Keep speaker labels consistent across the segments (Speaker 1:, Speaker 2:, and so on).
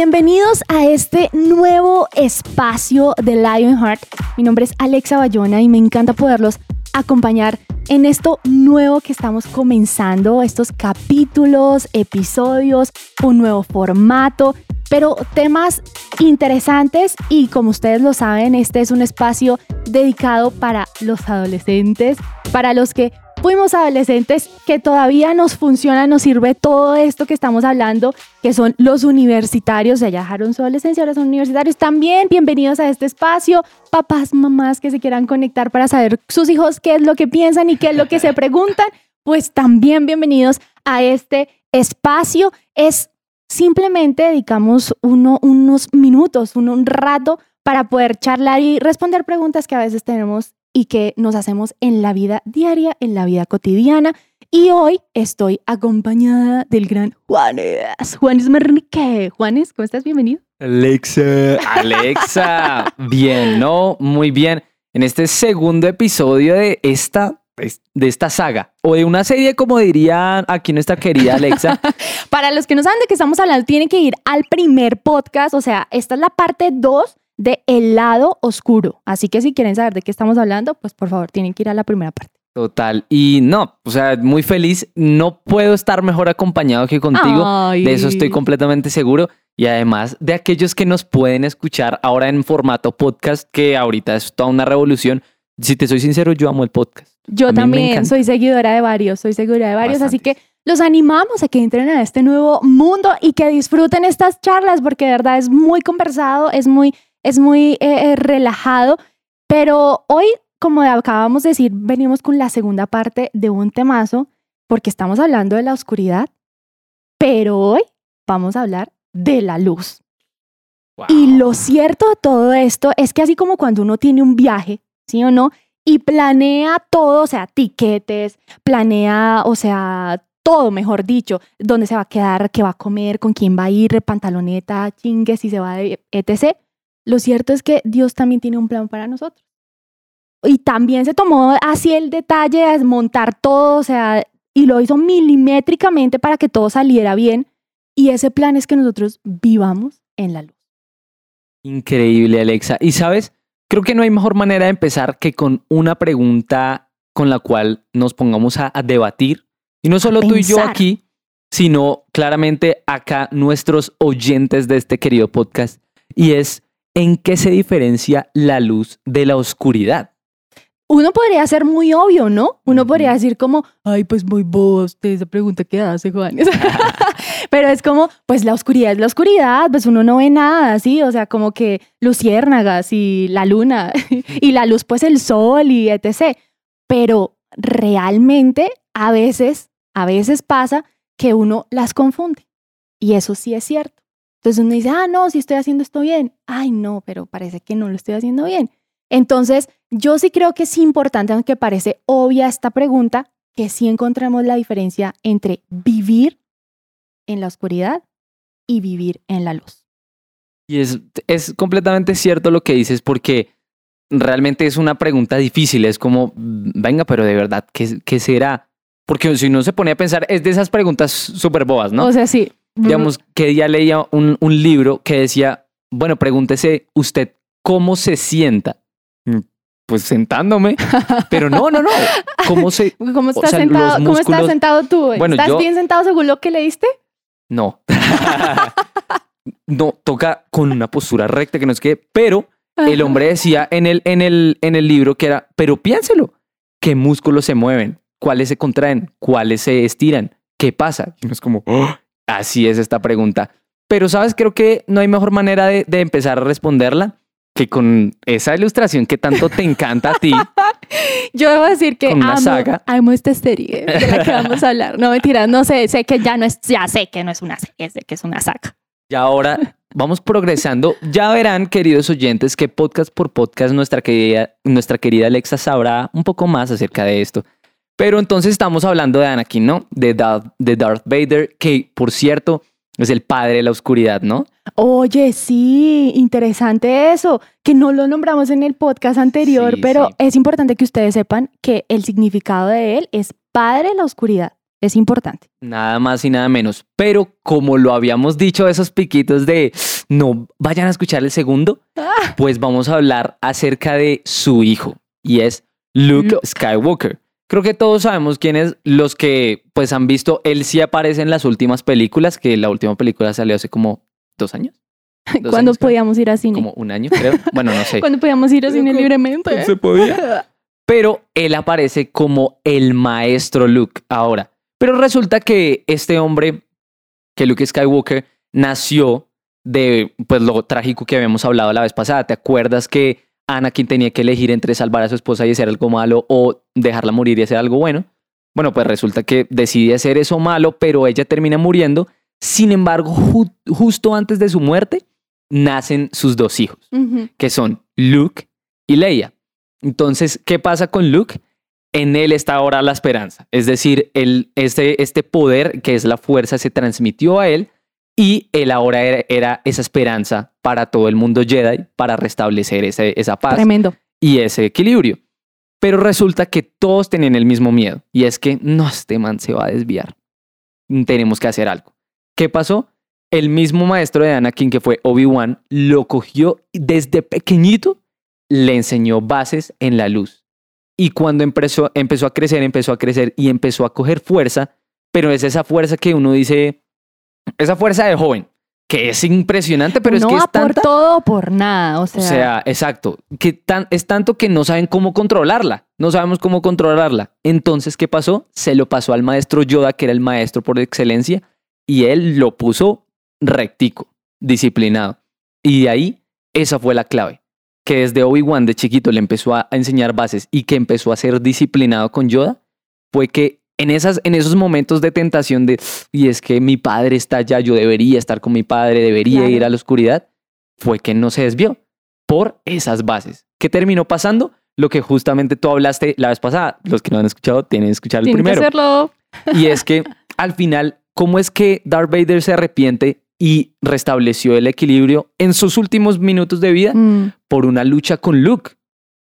Speaker 1: Bienvenidos a este nuevo espacio de Lionheart. Mi nombre es Alexa Bayona y me encanta poderlos acompañar en esto nuevo que estamos comenzando, estos capítulos, episodios, un nuevo formato, pero temas interesantes y como ustedes lo saben, este es un espacio dedicado para los adolescentes, para los que fuimos adolescentes, que todavía nos funciona, nos sirve todo esto que estamos hablando, que son los universitarios, ya dejaron su adolescencia, ahora son universitarios. También bienvenidos a este espacio, papás, mamás que se quieran conectar para saber sus hijos qué es lo que piensan y qué es lo que se preguntan, pues también bienvenidos a este espacio. Es simplemente dedicamos uno, unos minutos, un rato para poder charlar y responder preguntas que a veces tenemos y que nos hacemos en la vida diaria, en la vida cotidiana. Y hoy estoy acompañada del gran Juanes, Juanes Mernique. Juanes, ¿cómo estás? Bienvenido.
Speaker 2: Alexa. Alexa. bien, ¿no? Muy bien. En este segundo episodio de esta, de esta saga, o de una serie, como diría aquí nuestra querida Alexa.
Speaker 1: Para los que no saben de qué estamos hablando, tienen que ir al primer podcast, o sea, esta es la parte 2 de El lado oscuro. Así que si quieren saber de qué estamos hablando, pues por favor tienen que ir a la primera parte.
Speaker 2: Total. Y no, o sea, muy feliz. No puedo estar mejor acompañado que contigo. De eso estoy completamente seguro. Y además de aquellos que nos pueden escuchar ahora en formato podcast, que ahorita es toda una revolución. Si te soy sincero, yo amo el podcast.
Speaker 1: Yo también soy seguidora de varios, soy seguidora de varios, así que los animamos a que entren a este nuevo mundo y que disfruten estas charlas porque de verdad es muy conversado, es muy es muy eh, eh, relajado, pero hoy, como acabamos de decir, venimos con la segunda parte de un temazo, porque estamos hablando de la oscuridad, pero hoy vamos a hablar de la luz. Y lo cierto de todo esto es que así como cuando uno tiene un viaje, ¿sí o no? Y planea todo, o sea, tiquetes, planea, o sea, todo, mejor dicho, dónde se va a quedar, qué va a comer, con quién va a ir, pantaloneta, chingue, si se va de etc. Lo cierto es que Dios también tiene un plan para nosotros. Y también se tomó así el detalle de desmontar todo, o sea, y lo hizo milimétricamente para que todo saliera bien. Y ese plan es que nosotros vivamos en la luz.
Speaker 2: Increíble, Alexa. Y sabes, creo que no hay mejor manera de empezar que con una pregunta con la cual nos pongamos a, debatir. Y no solo tú y yo aquí, sino claramente acá nuestros oyentes de este querido podcast. Y es, ¿en qué se diferencia la luz de la oscuridad?
Speaker 1: Uno podría ser muy obvio, ¿no? Uno podría decir como, ay, pues muy vos, esa pregunta que hace Juan. Pero es como, pues la oscuridad es la oscuridad, pues uno no ve nada, ¿sí? O sea, como que luciérnagas y la luna y la luz, pues el sol y etc. Pero realmente a veces, a veces pasa que uno las confunde. Y eso sí es cierto. Entonces uno dice, ah, no, si estoy haciendo esto bien. Ay, no, pero parece que no lo estoy haciendo bien. Entonces, yo sí creo que es importante, aunque parece obvia esta pregunta, que sí encontremos la diferencia entre vivir en la oscuridad y vivir en la luz.
Speaker 2: Y es, es completamente cierto lo que dices porque realmente es una pregunta difícil. Es como, venga, pero de verdad, ¿qué, qué será? Porque si uno se pone a pensar, es de esas preguntas súper bobas, ¿no?
Speaker 1: O sea, sí,
Speaker 2: digamos, que día leía un, un libro que decía, bueno, pregúntese usted cómo se sienta. Mm, pues sentándome, pero no, no, no. ¿Cómo se
Speaker 1: ¿Cómo estás, sentado, ¿cómo estás sentado tú? ¿Estás bien sentado según lo que leíste?
Speaker 2: No. no, toca con una postura recta que no es que, pero el hombre decía en el, en, el, en el libro que era, pero piénselo, ¿qué músculos se mueven? ¿Cuáles se contraen? ¿Cuáles se estiran? ¿Qué pasa? Y es como, oh, Así es esta pregunta. Pero, ¿sabes? Creo que no hay mejor manera de, empezar a responderla que con esa ilustración que tanto te encanta a ti,
Speaker 1: Yo debo decir que amo,
Speaker 2: saga.
Speaker 1: amo esta serie de la que vamos a hablar. No, mentira, no sé, sé que ya no es, ya sé que no es una serie, sé que es una saga.
Speaker 2: Y ahora vamos progresando. Ya verán, queridos oyentes, que podcast por podcast nuestra querida, nuestra querida Alexa sabrá un poco más acerca de esto. Pero entonces estamos hablando de Anakin, ¿no? De Darth, de Darth Vader, que por cierto es el padre de la oscuridad, ¿no?
Speaker 1: Oye, sí, interesante eso, que no lo nombramos en el podcast anterior,
Speaker 2: Sí,
Speaker 1: pero
Speaker 2: sí.
Speaker 1: es importante que ustedes sepan que el significado de él es padre de la oscuridad. Es importante.
Speaker 2: Nada más y nada menos. Pero como lo habíamos dicho, esos piquitos de no vayan a escuchar el segundo,
Speaker 1: Ah.
Speaker 2: pues vamos a hablar acerca de su hijo y es Luke
Speaker 1: Luke.
Speaker 2: Skywalker. Creo que todos sabemos quién es. Los que pues han visto, él sí aparece en las últimas películas, que la última película salió hace como dos años. Dos
Speaker 1: Cuando
Speaker 2: años, creo.
Speaker 1: podíamos ir a cine.
Speaker 2: Como un año, creo. Bueno, no sé.
Speaker 1: Cuando podíamos ir a cine libremente.
Speaker 2: Se podía. Pero él aparece como el maestro Luke ahora. Pero resulta que este hombre, que Luke Skywalker, nació de pues lo trágico que habíamos hablado la vez pasada. ¿Te acuerdas que Anakin tenía que elegir entre salvar a su esposa y hacer algo malo o dejarla morir y hacer algo bueno? Bueno, pues resulta que decide hacer eso malo, pero ella termina muriendo. Sin embargo, ju- justo antes de su muerte, nacen sus dos hijos que son Luke y Leia. Entonces, ¿qué pasa con Luke? En él está ahora la esperanza. Es decir, él, este, este poder que es la fuerza se transmitió a él y él ahora era, era esa esperanza para todo el mundo Jedi para restablecer ese- esa paz
Speaker 1: Tremendo.
Speaker 2: y ese equilibrio. Pero resulta que todos tenían el mismo miedo y es que no, este man se va a desviar. Tenemos que hacer algo. ¿Qué pasó? El mismo maestro de Anakin que fue Obi-Wan lo cogió y desde pequeñito, le enseñó bases en la luz. Y cuando empezó, empezó a crecer, empezó a crecer y empezó a coger fuerza, pero es esa fuerza que uno dice, esa fuerza de joven, que es impresionante, pero
Speaker 1: no
Speaker 2: es que es tanta,
Speaker 1: por todo por nada. O sea,
Speaker 2: o sea, exacto. Que tan, es tanto que no saben cómo controlarla. No sabemos cómo controlarla. Entonces, ¿qué pasó? Se lo pasó al maestro Yoda, que era el maestro por excelencia, y él lo puso rectico, disciplinado. Y de ahí, esa fue la clave. Que desde Obi-Wan de chiquito le empezó a enseñar bases y que empezó a ser disciplinado con Yoda, fue que en, esas, en esos momentos de tentación de, y es que mi padre está allá, yo debería estar con mi padre, debería
Speaker 1: Claro.
Speaker 2: ir a la oscuridad, fue que no se desvió por esas bases. ¿Qué terminó pasando? Lo que justamente tú hablaste la vez pasada. Los que no han escuchado tienen que escuchar el
Speaker 1: que
Speaker 2: primero.
Speaker 1: hacerlo.
Speaker 2: Y es que al final, ¿cómo es que Darth Vader se arrepiente y restableció el equilibrio en sus últimos minutos de vida
Speaker 1: Mm,
Speaker 2: por una lucha con Luke?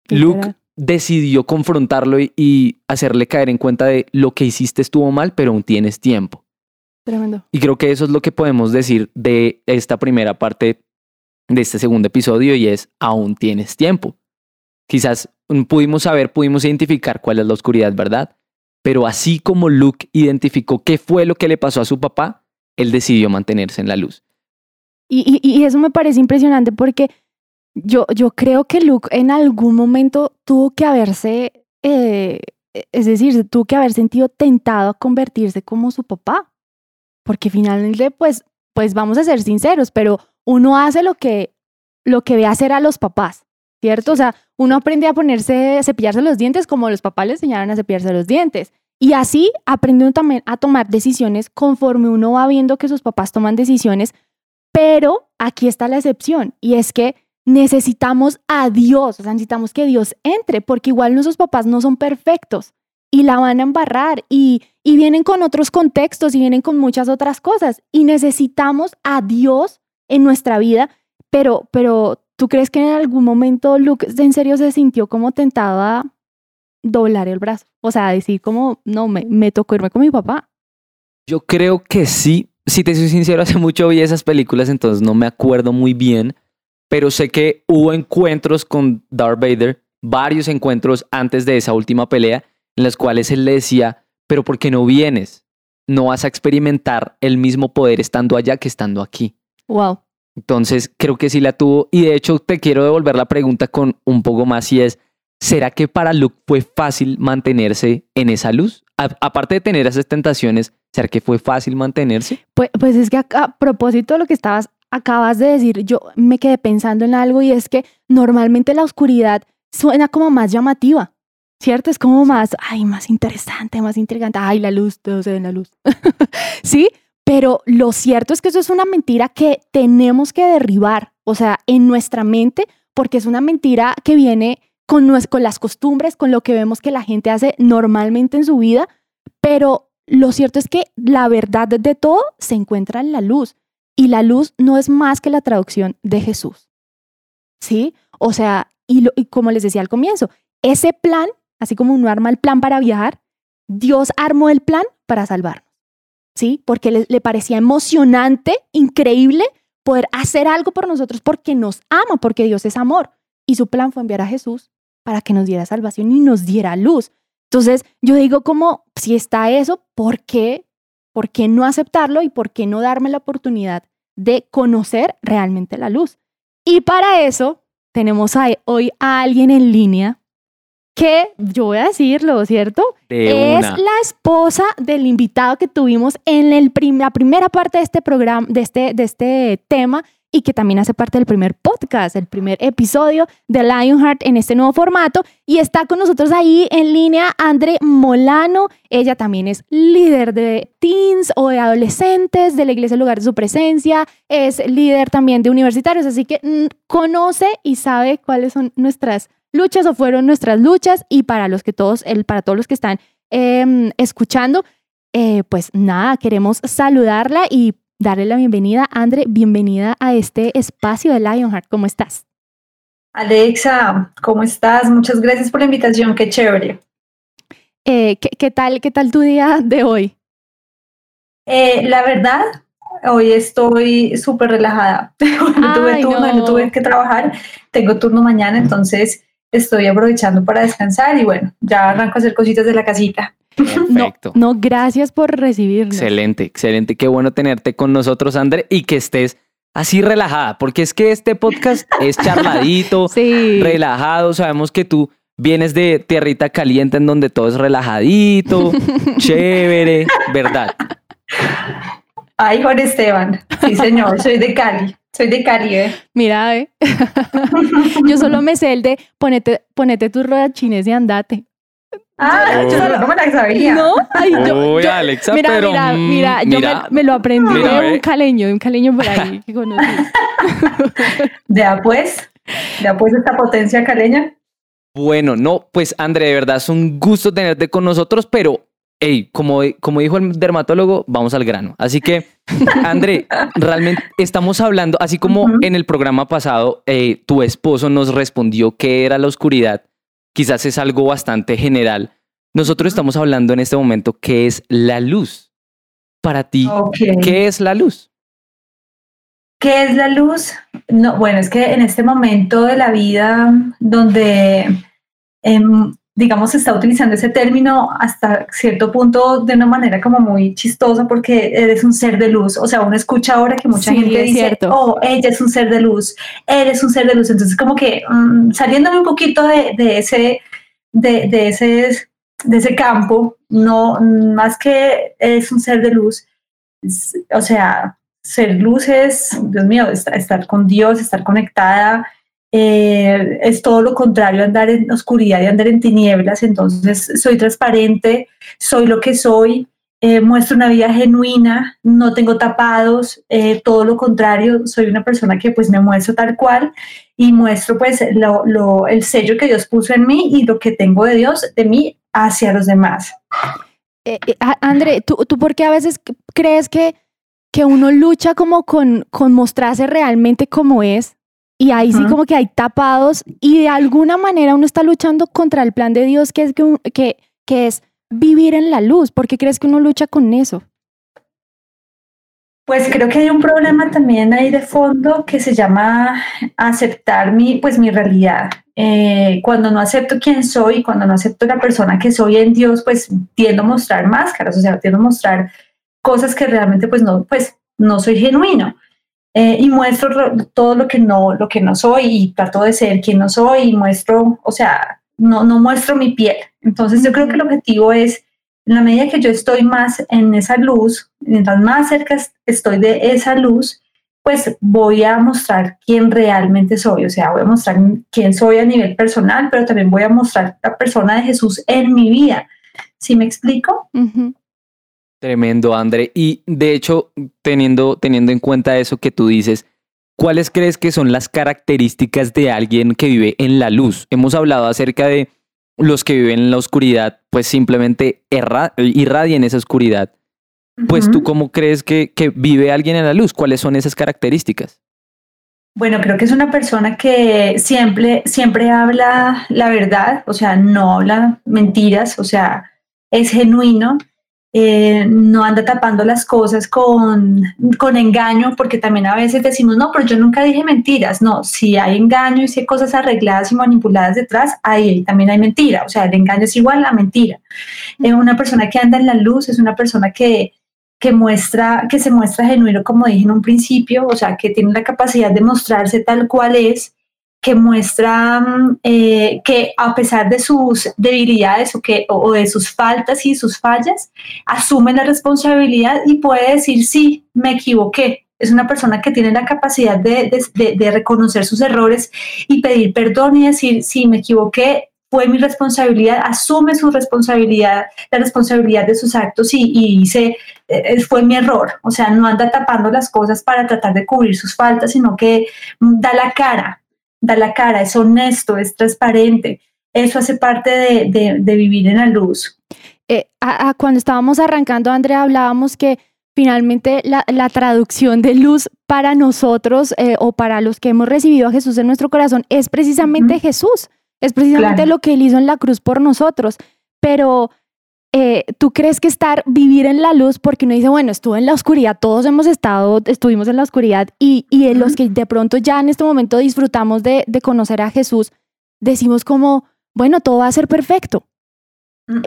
Speaker 2: Luke decidió confrontarlo y, y hacerle caer en cuenta de lo que hiciste estuvo mal, pero aún tienes tiempo.
Speaker 1: Tremendo.
Speaker 2: Y creo que eso es lo que podemos decir de esta primera parte de este segundo episodio y es aún tienes tiempo. Quizás pudimos saber, pudimos identificar cuál es la oscuridad, ¿verdad? Pero así como Luke identificó qué fue lo que le pasó a su papá, él decidió mantenerse en la luz.
Speaker 1: Y, y- y eso me parece impresionante porque yo, yo creo que Luke en algún momento tuvo que haberse, eh, es decir, tuvo que haber sentido tentado a convertirse como su papá. Porque finalmente, pues, pues vamos a ser sinceros, pero uno hace lo que, lo que ve hacer a los papás, ¿cierto? O sea, uno aprende a ponerse, a cepillarse los dientes como los papás le enseñaron a cepillarse los dientes. Y así aprende uno también a tomar decisiones conforme uno va viendo que sus papás toman decisiones pero aquí está la excepción y es que necesitamos a Dios, o sea, necesitamos que Dios entre, porque igual nuestros papás no son perfectos y la van a embarrar y, y vienen con otros contextos y vienen con muchas otras cosas y necesitamos a Dios en nuestra vida, pero, pero ¿tú crees que en algún momento Luke en serio se sintió como tentado a doblar el brazo? O sea, decir como, no, me, me tocó irme con mi papá.
Speaker 2: Yo creo que sí. Si te soy sincero, hace mucho vi esas películas, entonces no me acuerdo muy bien, pero sé que hubo encuentros con Darth Vader, varios encuentros antes de esa última pelea, en las cuales él le decía, pero ¿por qué no vienes? No vas a experimentar el mismo poder estando allá que estando aquí.
Speaker 1: Wow.
Speaker 2: Entonces creo que sí la tuvo y de hecho te quiero devolver la pregunta con un poco más y es, ¿será que para Luke fue fácil mantenerse en esa luz? A- aparte de tener esas tentaciones, ¿será que fue fácil mantenerse?
Speaker 1: Pues, pues es que a, a propósito de lo que estabas, acabas de decir, yo me quedé pensando en algo y es que normalmente la oscuridad suena como más llamativa. ¿cierto? Es como más, ay, más interesante, más intrigante. Ay, la luz, todo se ve en la luz. ¿Sí? Pero lo cierto es que eso es una mentira que tenemos que derribar, o sea, en nuestra mente, porque es una mentira que viene con, con las costumbres, con lo que vemos que la gente hace normalmente en su vida, pero lo cierto es que la verdad de todo se encuentra en la luz y la luz no es más que la traducción de Jesús. ¿Sí? O sea, y, como les decía al comienzo, ese plan, así como uno arma el plan para viajar, Dios armó el plan para salvarnos. ¿Sí? Porque le, le parecía emocionante, increíble poder hacer algo por nosotros porque nos ama, porque Dios es amor. Y su plan fue enviar a Jesús para que nos diera salvación y nos diera luz. Entonces, yo digo como, si está eso, ¿por qué? ¿Por qué no aceptarlo y por qué no darme la oportunidad de conocer realmente la luz? Y para eso tenemos hoy a alguien en línea que, yo voy a decirlo, ¿cierto? es la esposa del invitado que tuvimos en el la primera parte de este programa, de este, de este tema, y que también hace parte del primer podcast, el primer episodio de Lionheart en este nuevo formato. Y está con nosotros ahí en línea Andre Molano. Ella también es líder de teens o de adolescentes de la Iglesia Lugar de su Presencia. Es líder también de universitarios, así que mm, conoce y sabe cuáles son nuestras luchas o fueron nuestras luchas. Y para los que todos, el, para todos los que están em, escuchando, eh, pues nada, queremos saludarla y darle la bienvenida. Andre, bienvenida a este espacio de Lionheart. ¿Cómo estás?
Speaker 3: Alexa, ¿cómo estás? Muchas gracias por la invitación, qué chévere.
Speaker 1: Eh, ¿qué, tal, ¿Qué tal tu día de hoy?
Speaker 3: Eh, la verdad, hoy estoy súper relajada. no tuve turno, no. tuve que trabajar, tengo turno mañana, entonces estoy aprovechando para descansar y bueno, ya arranco a hacer cositas de la casita.
Speaker 1: Perfecto. No, gracias por recibirnos.
Speaker 2: Excelente, excelente. Qué bueno tenerte con nosotros, André, y que estés así relajada, porque es que este podcast es charladito, relajado. Sabemos que tú vienes de tierrita caliente en donde todo es relajadito, chévere, ¿verdad?
Speaker 3: Ay, Juan Esteban. Sí, señor, soy de Cali. Soy de Cali, ¿eh?
Speaker 1: Mira, ¿eh? Yo solo me sé el de ponete, ponete tus rodachines y andate.
Speaker 3: Ah, yo no me la sabía.
Speaker 1: No, ay, yo,
Speaker 2: Uy, Alexa,
Speaker 1: mira,
Speaker 2: pero
Speaker 1: mira, mira, yo me, me, lo aprendí de un caleño, de un caleño por ahí que conocí.
Speaker 3: De pues, de pues esta potencia caleña.
Speaker 2: Bueno, no, pues André, de verdad es un gusto tenerte con nosotros, pero hey, como, como dijo el dermatólogo, vamos al grano. Así que, André, realmente estamos hablando, así como en el programa pasado, eh, tu esposo nos respondió qué era la oscuridad quizás es algo bastante general. Nosotros estamos hablando en este momento qué es la luz. Para ti, ¿qué es la luz?
Speaker 3: ¿Qué es la luz? No, bueno, es que en este momento de la vida donde em, digamos, se está utilizando ese término hasta cierto punto de una manera como muy chistosa porque eres un ser de luz. O sea, uno escucha ahora que mucha gente dice, oh, ella es un ser de luz, eres un ser de luz. Entonces, como que mm, saliéndome un poquito de, de ese, de, de, ese, de ese campo, no, más que es un ser de luz, o sea, ser luz es, Dios mío, estar con Dios, estar conectada eh, es todo lo contrario, andar en oscuridad y andar en tinieblas, entonces soy transparente, soy lo que soy, eh, muestro una vida genuina, no tengo tapados, eh, todo lo contrario, soy una persona que pues me muestro tal cual y muestro pues lo, el sello que Dios puso en mí y lo que tengo de Dios, de mí hacia los demás.
Speaker 1: André, ¿tú, ¿tú por qué a veces crees que, que uno lucha como con, con mostrarse realmente como es? Y ahí sí como que hay tapados y de alguna manera uno está luchando contra el plan de Dios que es, que, que, es vivir en la luz. ¿Por qué crees que uno lucha con eso?
Speaker 3: Pues creo que hay un problema también ahí de fondo que se llama aceptar mi, pues, mi realidad. Eh, cuando no acepto quién soy, cuando no acepto la persona que soy en Dios, pues tiendo a mostrar máscaras, o sea, tiendo a mostrar cosas que realmente pues no, pues no soy genuino. Eh, y muestro todo lo que no lo que no soy y trato de ser quien no soy y muestro, o sea, no, no muestro mi piel. Entonces yo creo que el objetivo es, en la medida que yo estoy más en esa luz, mientras más cerca estoy de esa luz, pues voy a mostrar quién realmente soy, o sea, voy a mostrar quién soy a nivel personal, pero también voy a mostrar la persona de Jesús en mi vida. ¿Sí me explico?
Speaker 2: Tremendo, André. Y de hecho, teniendo, teniendo en cuenta eso que tú dices, ¿cuáles crees que son las características de alguien que vive en la luz? Hemos hablado acerca de los que viven en la oscuridad, pues simplemente irradian esa oscuridad. Pues tú cómo crees que, que vive alguien en la luz? ¿Cuáles son esas características?
Speaker 3: Bueno, creo que es una persona que siempre, siempre habla la verdad, o sea, no habla mentiras, o sea, es genuino, eh, no anda tapando las cosas con, con engaño, porque también a veces decimos, no, pero yo nunca dije mentiras. No, si hay engaño y si hay cosas arregladas y manipuladas detrás, ahí también hay mentira. O sea, el engaño es igual a mentira. Es una persona que anda en la luz, es una persona que, que muestra, que se muestra genuino, como dije en un principio, o sea, que tiene la capacidad de mostrarse tal cual es que muestra eh, que a pesar de sus debilidades o, que, o, de sus faltas y sus fallas, asume la responsabilidad y puede decir, sí, me equivoqué. Es una persona que tiene la capacidad de, de, reconocer sus errores y pedir perdón y decir, sí, me equivoqué, fue mi responsabilidad, asume su responsabilidad, la responsabilidad de sus actos y, y, dice, eh, fue mi error. O sea, no anda tapando las cosas para tratar de cubrir sus faltas, sino que da la cara, da la cara, es honesto, es transparente. Eso hace parte de, vivir en la luz.
Speaker 1: Eh, cuando estábamos arrancando, Andrea, hablábamos que finalmente la, traducción de luz para nosotros eh, o para los que hemos recibido a Jesús en nuestro corazón es precisamente Jesús, es precisamente lo que Él hizo en la cruz por nosotros. Pero eh, ¿tú crees que estar, vivir en la luz, porque uno dice, bueno, estuve en la oscuridad, todos hemos estado, estuvimos en la oscuridad y, y los que de pronto ya en este momento disfrutamos de, de conocer a Jesús, decimos como, bueno, todo va a ser perfecto.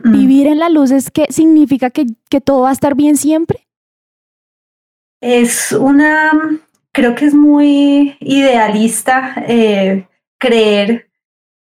Speaker 1: Vivir en la luz es que significa que, que todo va a estar bien siempre.
Speaker 3: Es una, creo que es muy idealista eh, creer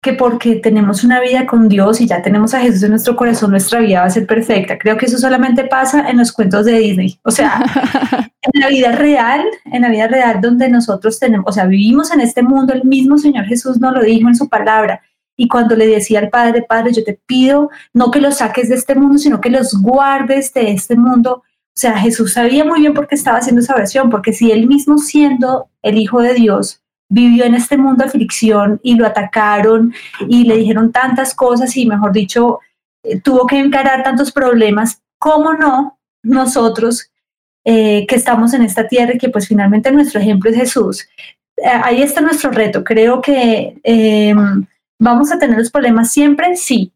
Speaker 3: que porque tenemos una vida con Dios y ya tenemos a Jesús en nuestro corazón, nuestra vida va a ser perfecta. Creo que eso solamente pasa en los cuentos de Disney. O sea, en la vida real, en la vida real donde nosotros tenemos, o sea, vivimos en este mundo, el mismo Señor Jesús nos lo dijo en su palabra. Y cuando le decía al Padre, Padre, yo te pido no que los saques de este mundo, sino que los guardes de este mundo. O sea, Jesús sabía muy bien por qué estaba haciendo esa versión, porque si él mismo siendo el Hijo de Dios, vivió en este mundo de fricción y lo atacaron y le dijeron tantas cosas y, mejor dicho, eh, tuvo que encarar tantos problemas. ¿Cómo no nosotros eh, que estamos en esta tierra y que pues finalmente nuestro ejemplo es Jesús? Eh, ahí está nuestro reto. Creo que vamos a tener los problemas siempre, sí.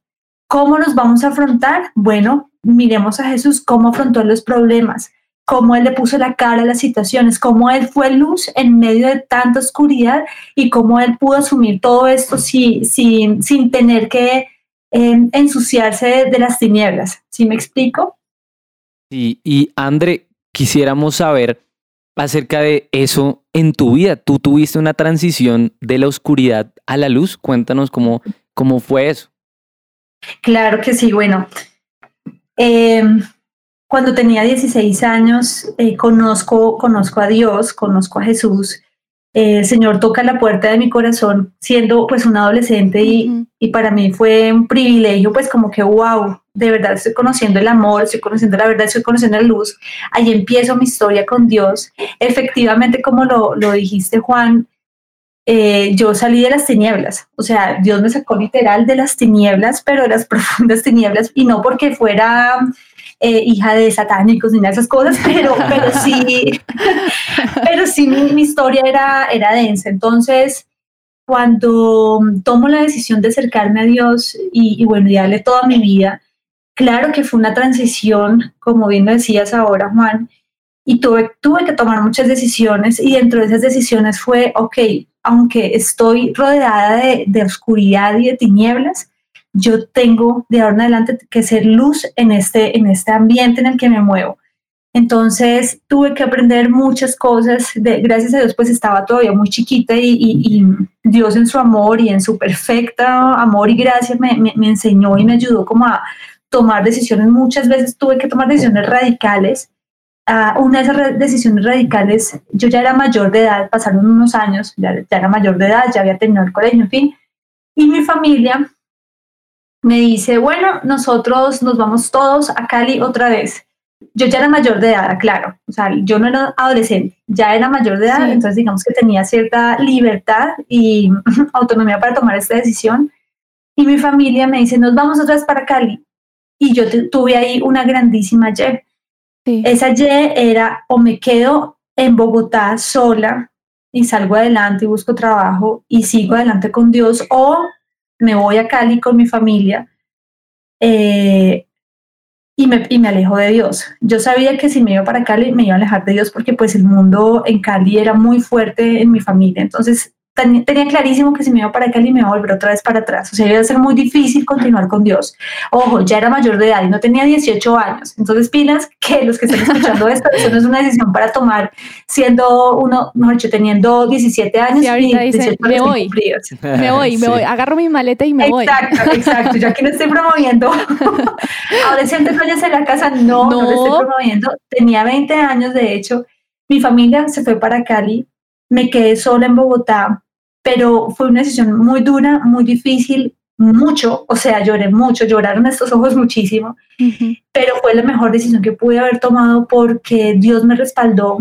Speaker 3: ¿Cómo los vamos a afrontar? Bueno, miremos a Jesús cómo afrontó los problemas cómo él le puso la cara a las situaciones, cómo él fue luz en medio de tanta oscuridad y cómo él pudo asumir todo esto sin, sin, sin tener que em, ensuciarse de, las tinieblas. ¿Sí me explico?
Speaker 2: Sí, y André, quisiéramos saber acerca de eso en tu vida. Tú tuviste una transición de la oscuridad a la luz. Cuéntanos cómo, cómo fue eso.
Speaker 3: Claro que sí, bueno. Eh, cuando tenía 16 años, eh, conozco, conozco a Dios, conozco a Jesús. Eh, el Señor toca la puerta de mi corazón siendo pues un adolescente y, y, para mí fue un privilegio pues como que wow, de verdad estoy conociendo el amor, estoy conociendo la verdad, estoy conociendo la luz. Ahí empiezo mi historia con Dios. Efectivamente, como lo, lo dijiste Juan, eh, yo salí de las tinieblas, o sea, Dios me sacó literal de las tinieblas, pero de las profundas tinieblas y no porque fuera eh, hija de satánicos ni nada de esas cosas, pero, pero sí, pero sí mi, historia era, era densa. Entonces, cuando tomo la decisión de acercarme a Dios y, y bueno, y darle toda mi vida, claro que fue una transición, como bien decías ahora, Juan, y tuve, tuve que tomar muchas decisiones y dentro de esas decisiones fue, ok, aunque estoy rodeada de, de oscuridad y de tinieblas, yo tengo de ahora en adelante que ser luz en este, en este ambiente en el que me muevo. Entonces tuve que aprender muchas cosas, gracias a Dios pues estaba todavía muy chiquita y, Dios en su amor y en su perfecta amor y gracia me, me, enseñó y me ayudó como a tomar decisiones. Muchas veces tuve que tomar decisiones radicales una de esas decisiones radicales, yo ya era mayor de edad, pasaron unos años, ya, ya era mayor de edad, ya había terminado el colegio, en fin, y mi familia me dice, bueno, nosotros nos vamos todos a Cali otra vez. Yo ya era mayor de edad, claro, o sea, yo no era adolescente, ya era mayor de edad, entonces digamos que tenía cierta libertad y autonomía para tomar esta decisión. Y mi familia me dice, nos vamos otra vez para Cali. Y yo tuve ahí una grandísima Y. Esa Y era o me quedo en Bogotá sola y salgo adelante y busco trabajo y sigo adelante con Dios o me voy a Cali con mi familia eh, y, me, y me alejo de Dios. Yo sabía que si me iba para Cali me iba a alejar de Dios porque pues el mundo en Cali era muy fuerte en mi familia. Entonces tenía clarísimo que si me iba para Cali me iba a volver otra vez para atrás. O sea, iba a ser muy difícil continuar con Dios. Ojo, ya era mayor de edad y no tenía 18 años. Entonces, pilas que los que están escuchando esto, eso no es una decisión para tomar siendo uno, mejor dicho, teniendo 17 años.
Speaker 1: y dice, me voy, me voy, me voy, agarro mi maleta y me
Speaker 3: voy. Exacto, exacto. Yo aquí no estoy promoviendo adolescentes vayas a la casa, no, no, no lo estoy promoviendo. Tenía 20 años, de hecho. Mi familia se fue para Cali me quedé sola en Bogotá, pero fue una decisión muy dura, muy difícil, mucho, o sea, lloré mucho, lloraron estos ojos muchísimo, pero fue la mejor decisión que pude haber tomado porque Dios me respaldó.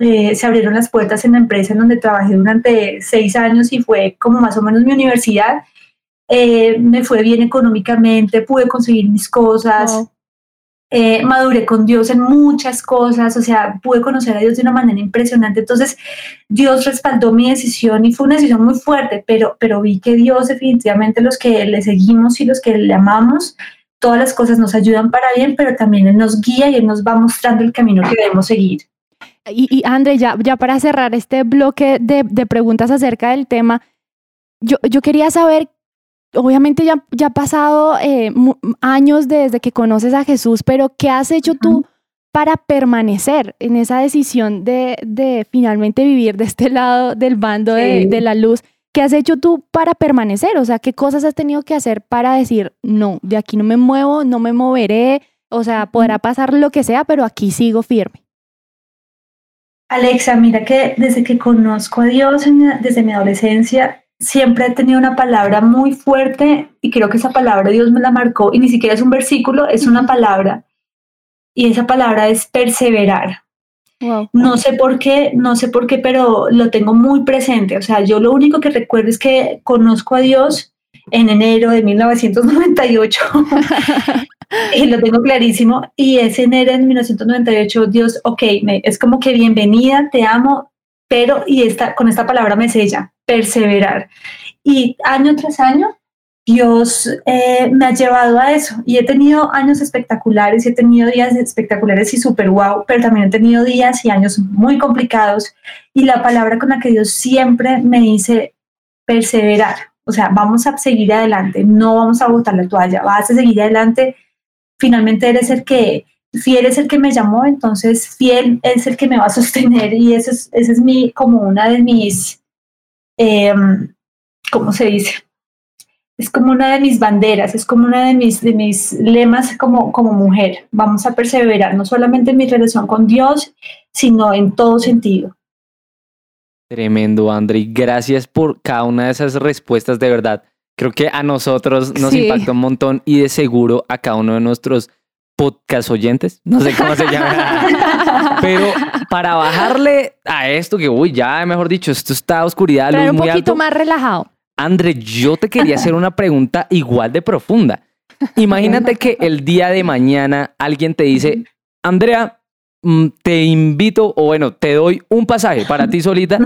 Speaker 3: Eh, se abrieron las puertas en la empresa en donde trabajé durante seis años y fue como más o menos mi universidad. Eh, me fue bien económicamente, pude conseguir mis cosas, eh, maduré con Dios en muchas cosas, o sea, pude conocer a Dios de una manera impresionante. Entonces, Dios respaldó mi decisión y fue una decisión muy fuerte, pero, pero vi que Dios definitivamente los que le seguimos y los que le amamos, todas las cosas nos ayudan para bien, pero también Él nos guía y Él nos va mostrando el camino que debemos seguir.
Speaker 1: Y, y André, ya, ya para cerrar este bloque de, de preguntas acerca del tema, yo, yo quería saber obviamente ya, ya ha pasado eh, años desde que conoces a Jesús, pero ¿qué has hecho tú para permanecer en esa decisión de, de, finalmente vivir de este lado del bando de, de, la luz? ¿Qué has hecho tú para permanecer? O sea, ¿qué cosas has tenido que hacer para decir, no, de aquí no me muevo, no me moveré? O sea, podrá pasar lo que sea, pero aquí sigo firme.
Speaker 3: Alexa, mira que desde que conozco a Dios, desde mi adolescencia, siempre he tenido una palabra muy fuerte y creo que esa palabra Dios me la marcó y ni siquiera es un versículo, es una palabra y esa palabra es perseverar. No sé por qué, no sé por qué, pero lo tengo muy presente. O sea, yo lo único que recuerdo es que conozco a Dios en enero de 1998 y lo tengo clarísimo. Y ese enero de 1998, Dios, ok, me, es como que bienvenida, te amo, pero y esta, con esta palabra me sella, perseverar. Y año tras año, Dios eh, me ha llevado a eso. Y he tenido años espectaculares y he tenido días espectaculares y súper wow, pero también he tenido días y años muy complicados. Y la palabra con la que Dios siempre me dice perseverar, o sea, vamos a seguir adelante, no vamos a botar la toalla, vas a seguir adelante, finalmente eres el que, fiel es el que me llamó, entonces fiel es el que me va a sostener y eso es, ese es mi, como una de mis Em, ¿cómo se dice? Es como una de mis banderas, es como una de mis, de mis lemas como, como mujer. Vamos a perseverar no solamente en mi relación con Dios, sino en todo sentido.
Speaker 2: Tremendo, André. Gracias por cada una de esas respuestas, de verdad. Creo que a nosotros nos impactó un montón y de seguro a cada uno de nuestros podcast oyentes, no sé cómo se llama, pero para bajarle a esto que, uy, ya mejor dicho, esto está oscuridad,
Speaker 1: luz un poquito más relajado.
Speaker 2: André, yo te quería hacer una pregunta igual de profunda. Imagínate que el día de mañana alguien te dice, Andrea, mm, te invito, o bueno, te doy un pasaje para ti solita,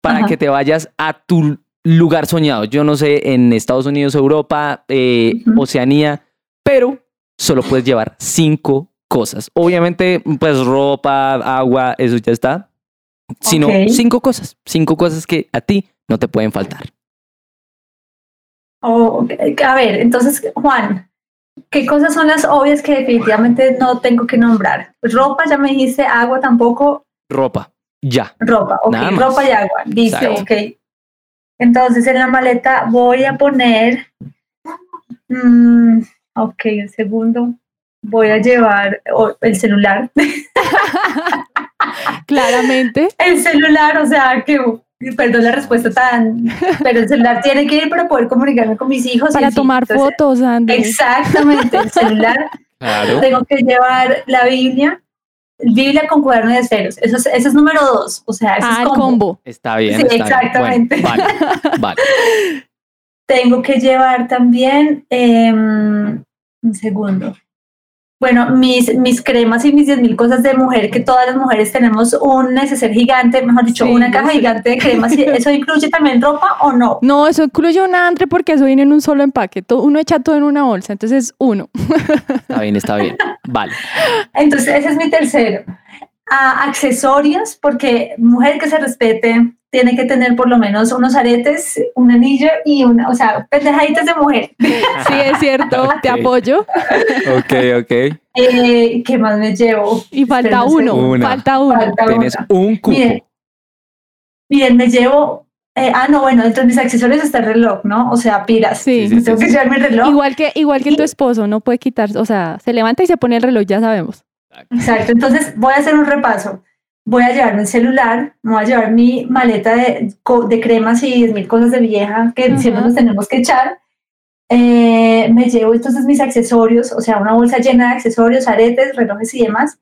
Speaker 2: para que te vayas a tu lugar soñado. Yo no sé, en Estados Unidos, Europa, eh, Oceanía, pero solo puedes llevar cinco cosas. Obviamente, pues ropa, agua, eso ya está. Sino cinco cosas, cinco cosas que a ti no te pueden faltar.
Speaker 3: Oh, a ver, entonces, Juan, ¿qué cosas son las obvias que definitivamente no tengo que nombrar? Ropa, ya me dijiste, agua tampoco.
Speaker 2: Ropa, ya.
Speaker 3: Ropa, ok, ropa y agua, dice, ok. Entonces en la maleta voy a poner, mm, Ok, el segundo voy a llevar el celular.
Speaker 1: Claramente.
Speaker 3: El celular, o sea, que perdón la respuesta tan, pero el celular tiene que ir para poder comunicarme con mis hijos.
Speaker 1: Para tomar fotos, Andy.
Speaker 3: Exactamente, el celular. Tengo que llevar la Biblia, Biblia con cuaderno de ceros. Eso es, eso es número dos. O sea, eso
Speaker 1: ah,
Speaker 3: es
Speaker 1: combo.
Speaker 2: Está bien.
Speaker 3: Sí, exactamente.
Speaker 2: vale, vale.
Speaker 3: Tengo que llevar también, em, un segundo, bueno, mis, mis cremas y mis 10.000 cosas de mujer, que todas las mujeres tenemos un neceser gigante, mejor dicho, una caja gigante de cremas. ¿Eso incluye también ropa o no?
Speaker 1: No, eso incluye un andre porque eso viene en un solo empaque. Uno echa todo en una bolsa, entonces uno.
Speaker 2: Está bien, está bien. Vale.
Speaker 3: Entonces, ese es mi tercero. Ah, accesorios, porque mujer que se respete, tiene que tener por lo menos unos aretes, un anillo y una, o sea, pendejaditas de mujer.
Speaker 1: Sí, es cierto, te apoyo.
Speaker 2: Ok, ok.
Speaker 3: Eh, ¿Qué más me llevo?
Speaker 1: Y falta uno, falta uno.
Speaker 2: Tienes un cupo.
Speaker 3: Miren, me llevo eh, ah, no, bueno, entre mis accesorios está el reloj, ¿no? O sea, piras. Sí, tengo que llevar mi reloj.
Speaker 1: Igual que, igual que tu esposo, no puede quitar, o sea, se levanta y se pone el reloj, ya sabemos.
Speaker 3: Exacto, entonces voy a hacer un repaso voy a llevar mi celular, voy a llevar mi maleta de, de cremas y mil cosas de vieja que siempre nos tenemos que echar. Eh, me llevo entonces mis accesorios, o sea, una bolsa llena de accesorios, aretes, relojes y demás.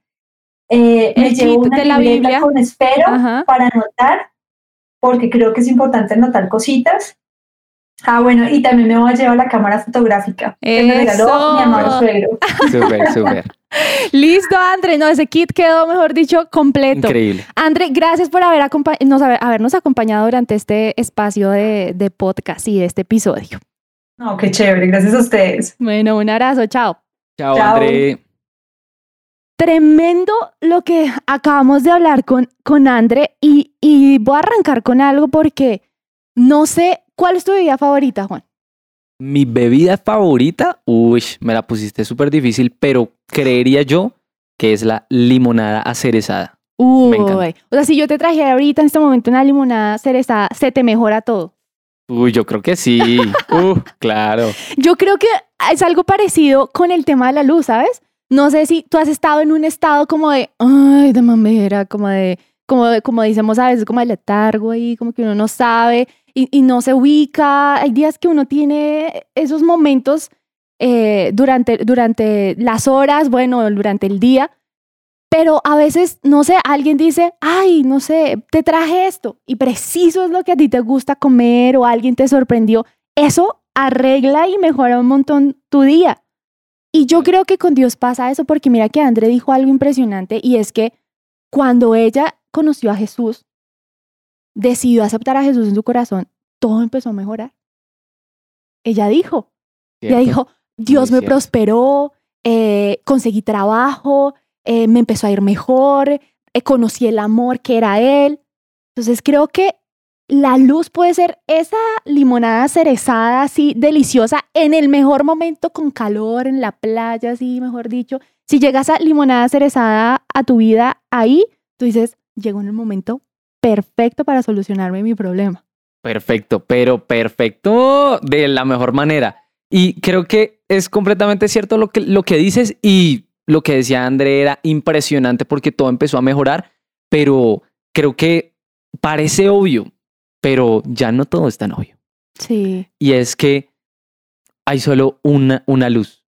Speaker 3: Eh, me llevo una de Biblia con espero para anotar, porque creo que es importante anotar cositas. Ah, bueno, y también me voy a llevar la cámara fotográfica que me regaló mi amado suegro.
Speaker 2: Súper, súper.
Speaker 1: Listo, André. No, ese kit quedó, mejor dicho, completo.
Speaker 2: Increíble.
Speaker 1: André, gracias por haber nos, habernos acompañado durante este espacio de, de podcast y de este episodio.
Speaker 3: No, qué chévere. Gracias a ustedes.
Speaker 1: Bueno, un abrazo. Chao.
Speaker 2: Chao, André.
Speaker 1: Tremendo lo que acabamos de hablar con, con André y, y voy a arrancar con algo porque no sé cuál es tu bebida favorita, Juan.
Speaker 2: Mi bebida favorita, uy, me la pusiste súper difícil, pero creería yo que es la limonada acerezada.
Speaker 1: Uy, o sea, si yo te trajera ahorita en este momento una limonada cerezada, se te mejora todo.
Speaker 2: Uy, yo creo que sí. uh, claro.
Speaker 1: Yo creo que es algo parecido con el tema de la luz, ¿sabes? No sé si tú has estado en un estado como de, ay, de mamera, como de, como, como decimos a veces, como de letargo ahí, como que uno no sabe y, y no se ubica. Hay días que uno tiene esos momentos eh, durante, durante las horas, bueno, durante el día, pero a veces, no sé, alguien dice, ay, no sé, te traje esto y preciso es lo que a ti te gusta comer o alguien te sorprendió. Eso arregla y mejora un montón tu día. Y yo creo que con Dios pasa eso porque mira que André dijo algo impresionante y es que cuando ella conoció a Jesús, decidió aceptar a Jesús en su corazón, todo empezó a mejorar. Ella dijo, ella dijo, Dios me prosperó, eh, conseguí trabajo, eh, me empezó a ir mejor, eh, conocí el amor que era Él. Entonces creo que la luz puede ser esa limonada cerezada así deliciosa en el mejor momento con calor en la playa, así mejor dicho. Si llega esa limonada cerezada a tu vida ahí, tú dices, llegó en el momento perfecto para solucionarme mi problema.
Speaker 2: Perfecto, pero perfecto de la mejor manera. Y creo que es completamente cierto lo que, lo que dices y lo que decía André era impresionante porque todo empezó a mejorar, pero creo que parece obvio, pero ya no todo es tan obvio.
Speaker 1: Sí.
Speaker 2: Y es que hay solo una, una luz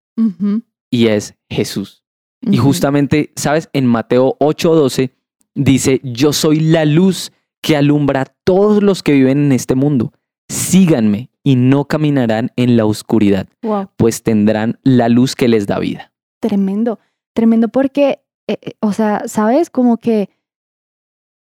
Speaker 2: y es Jesús. Y justamente, ¿sabes? En Mateo 8:12 dice, yo soy la luz que alumbra a todos los que viven en este mundo. Síganme y no caminarán en la oscuridad, pues tendrán la luz que les da vida.
Speaker 1: Tremendo, tremendo porque, eh, eh, o sea, sabes, como que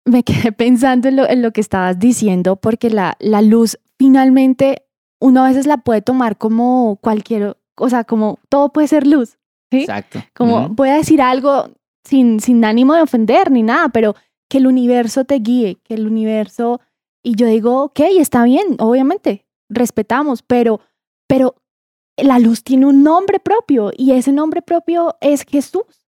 Speaker 1: me quedé pensando en lo, que estabas diciendo, porque la, la luz finalmente uno a veces la puede tomar como cualquier, o sea, como todo puede ser luz. ¿sí?
Speaker 2: Exacto.
Speaker 1: Como voy a decir algo sin, sin ánimo de ofender ni nada, pero que el universo te guíe, que el universo... Y yo digo, ok, está bien, obviamente, respetamos, pero, pero la luz tiene un nombre propio y ese nombre propio es Jesús.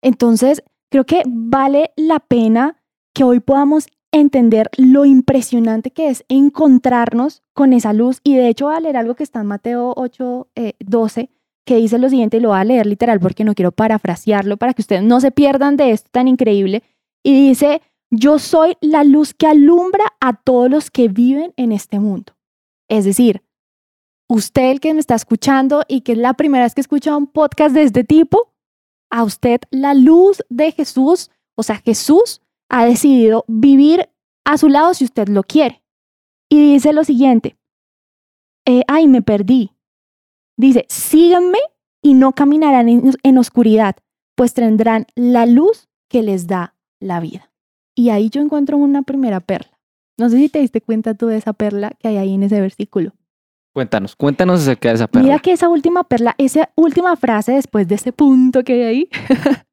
Speaker 1: Entonces, creo que vale la pena que hoy podamos entender lo impresionante que es encontrarnos con esa luz. Y de hecho, voy a leer algo que está en Mateo 8, 12, eh, que dice lo siguiente, y lo voy a leer literal porque no quiero parafrasearlo para que ustedes no se pierdan de esto tan increíble. Y dice, yo soy la luz que alumbra a todos los que viven en este mundo. Es decir, usted el que me está escuchando y que es la primera vez que escucha un podcast de este tipo, a usted la luz de Jesús, o sea, Jesús ha decidido vivir a su lado si usted lo quiere. Y dice lo siguiente, eh, ay, me perdí. Dice, síganme y no caminarán en, oscuridad, pues tendrán la luz que les da la vida. Y ahí yo encuentro una primera perla. No sé si te diste cuenta tú de esa perla que hay ahí en ese versículo.
Speaker 2: Cuéntanos, cuéntanos acerca de esa perla.
Speaker 1: Mira que esa última perla, esa última frase después de ese punto que hay ahí,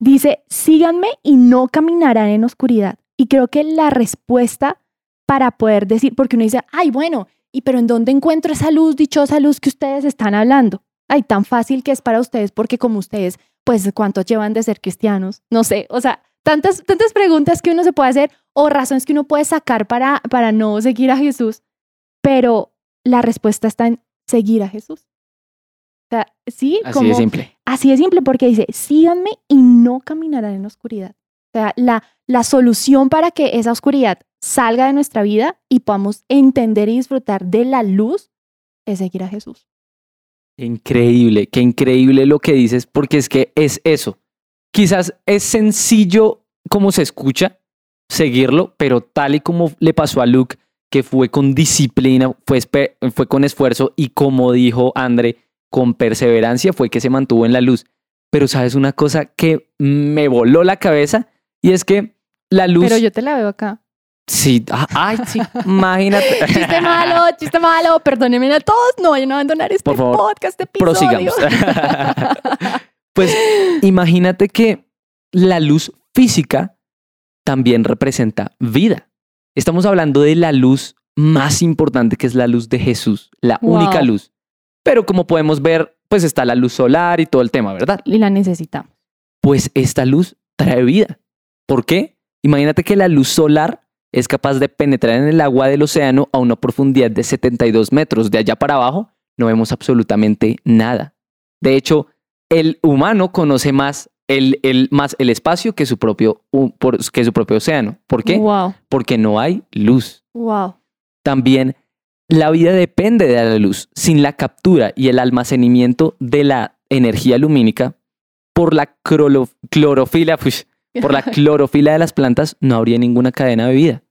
Speaker 1: dice, síganme y no caminarán en oscuridad. Y creo que la respuesta para poder decir, porque uno dice, ay, bueno, ¿y pero en dónde encuentro esa luz, dichosa luz que ustedes están hablando? Ay, tan fácil que es para ustedes, porque como ustedes, pues, ¿cuántos llevan de ser cristianos? No sé, o sea, tantas, tantas preguntas que uno se puede hacer o razones que uno puede sacar para, para no seguir a Jesús, pero la respuesta está en seguir a Jesús. O sea, sí,
Speaker 2: así de simple.
Speaker 1: Así de simple, porque dice, síganme y no caminarán en oscuridad. O sea, la, la solución para que esa oscuridad salga de nuestra vida y podamos entender y disfrutar de la luz es seguir a Jesús.
Speaker 2: Increíble, qué increíble lo que dices, porque es que es eso. Quizás es sencillo como se escucha seguirlo, pero tal y como le pasó a Luke, que fue con disciplina, fue, fue con esfuerzo y como dijo André, con perseverancia fue que se mantuvo en la luz. Pero sabes una cosa que me voló la cabeza y es que la luz...
Speaker 1: Pero yo te la veo acá.
Speaker 2: Sí, ah, ay, sí, imagínate.
Speaker 1: chiste malo, chiste malo, perdónenme a todos, no vayan a abandonar este Por favor, podcast, este episodio. Prosigamos.
Speaker 2: pues imagínate que la luz física también representa vida. Estamos hablando de la luz más importante que es la luz de Jesús, la única luz. Pero como podemos ver, pues está la luz solar y todo el tema, ¿verdad?
Speaker 1: Y la necesitamos.
Speaker 2: Pues esta luz trae vida. ¿Por qué? Imagínate que la luz solar es capaz de penetrar en el agua del océano a una profundidad de 72 metros. De allá para abajo no vemos absolutamente nada. De hecho, el humano conoce más el, el, más el espacio que su, propio, que su propio océano. ¿Por qué? Porque no hay luz.
Speaker 1: Wow.
Speaker 2: También la vida depende de la luz. Sin la captura y el almacenamiento de la energía lumínica, por la clorofila, por la clorofila de las plantas, no habría ninguna cadena de vida.